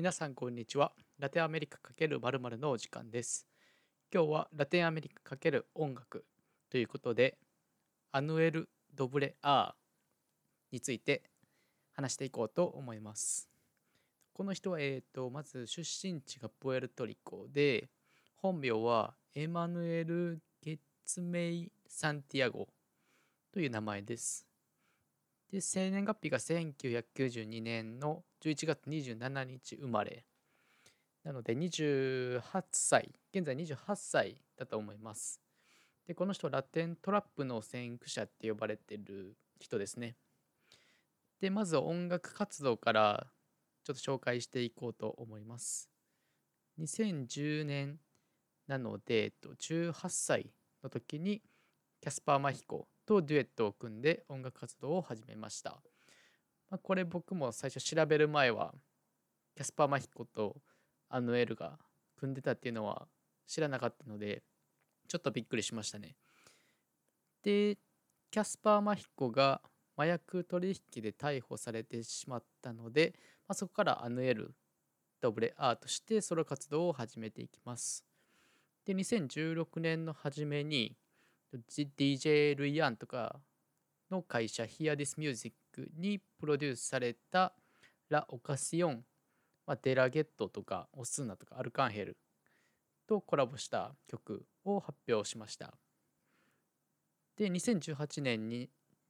皆さんこんにちは。ラテンアメリカ×〇〇のお時間です。今日はラテンアメリカ×音楽ということで、アヌエル・ドブレ・アーについて話していこうと思います。この人は、えー、とまず出身地がプエルトリコで、本名はエマヌエル・ゲッツメイ・サンティアゴという名前です。で生年月日が1992年の11月27日生まれ。なので28歳現在28歳だと思います。でこの人ラテントラップの先駆者って呼ばれてる人ですね。でまず音楽活動からちょっと紹介していこうと思います。2010年なので、18歳の時にキャスパー・マヒコとデュエットを組んで音楽活動を始めました。まあ、これ僕も最初調べる前はキャスパー・マヒコとアヌエルが組んでたっていうのは知らなかったのでちょっとびっくりしましたね。でキャスパー・マヒコが麻薬取引で逮捕されてしまったので、まあ、そこからアヌエルドブレアーとしてソロ活動を始めていきます。で2016年の初めに DJ ルイアンとかの会社 Hear This Music にプロデュースされたラ・オカシオン、まあ、デラゲットとかオスーナとかアルカンヘルとコラボした曲を発表しました。で2018年に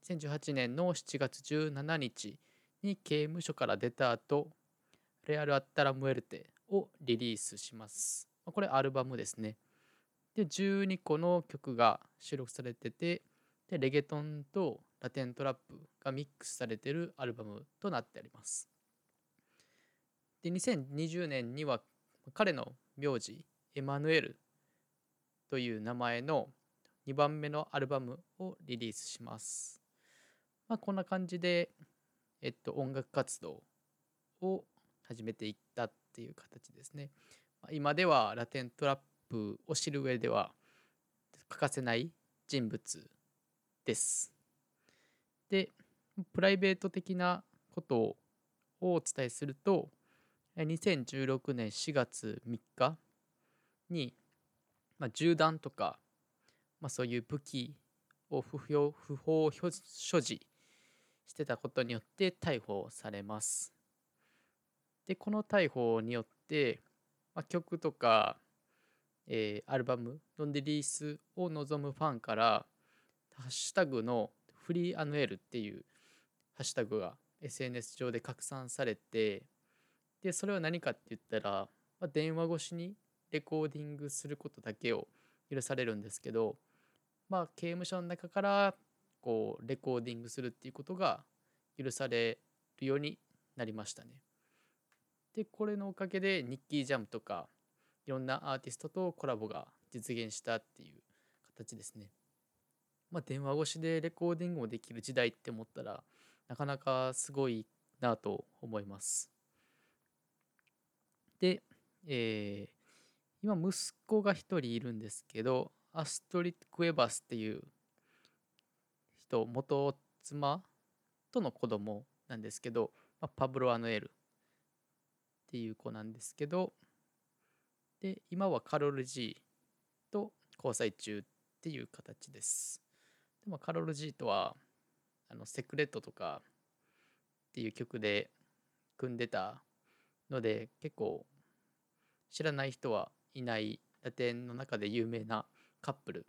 2018年の7月17日に刑務所から出た後レアル・アッタラ・ムエルテをリリースします。これアルバムですね。で12個の曲が収録されててでレゲトンとラテントラップがミックスされてるアルバムとなってあります。で2020年には彼の名字エマヌエルという名前の2番目のアルバムをリリースします。まあ、こんな感じで、えっと、音楽活動を始めていったっていう形ですね。今ではラテントラップを知る上では欠かせない人物です。でプライベート的なことをお伝えすると2016年4月3日に、まあ、銃弾とか、まあ、そういう武器を不法不法所持してたことによって逮捕されます。でこの逮捕によって、まあ、曲とかえー、アルバムのリリースを望むファンからハッシュタグのフリーアヌエルっていうハッシュタグが SNS 上で拡散されてでそれは何かって言ったら、まあ、電話越しにレコーディングすることだけを許されるんですけどまあ刑務所の中からこうレコーディングするっていうことが許されるようになりましたね。でこれのおかげでニッキージャムとかいろんなアーティストとコラボが実現したっていう形ですね。まあ、電話越しでレコーディングもできる時代って思ったらなかなかすごいなと思います。で、えー、今息子が一人いるんですけどアストリッド・クエバスっていう人元妻との子供なんですけど、まあ、パブロ・アヌエルっていう子なんですけどで今はカロル G と交際中っていう形です。でもカロル G とはあのセクレットとかっていう曲で組んでたので結構知らない人はいないラテンの中で有名なカップル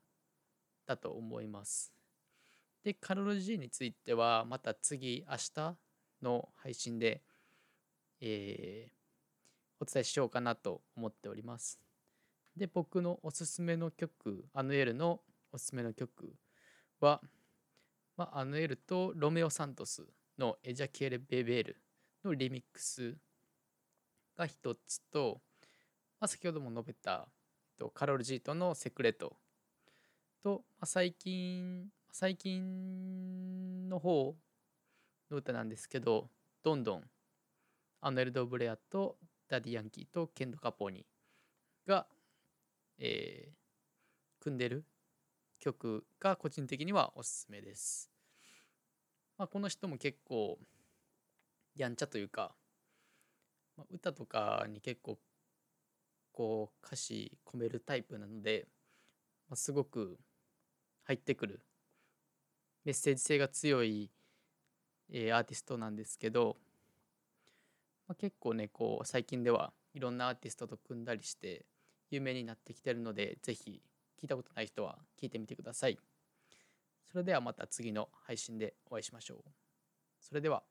だと思います。でカロル G についてはまた次明日の配信で、えーお伝えしようかなと思っております。で、僕のおすすめの曲、アヌエルのおすすめの曲は、まあ、アヌエルとロメオ・サントスのエジャケーレ・ベベールのリミックスが一つと、まあ、先ほども述べたカロル・ジートのセクレトと、まあ、最近、最近の方の歌なんですけど、どんどんアヌエル・ドブレアとダディ・ヤンキーとケンド・カポーニが、えー、組んでる曲が個人的にはおすすめです。まあ、この人も結構やんちゃというかまあ、歌とかに結構こう歌詞込めるタイプなので、まあ、すごく入ってくるメッセージ性が強い、えーアーティストなんですけど、まあ、結構ねこう最近ではいろんなアーティストと組んだりして有名になってきてるのでぜひ聞いたことない人は聞いてみてください。それではまた次の配信でお会いしましょう。それでは。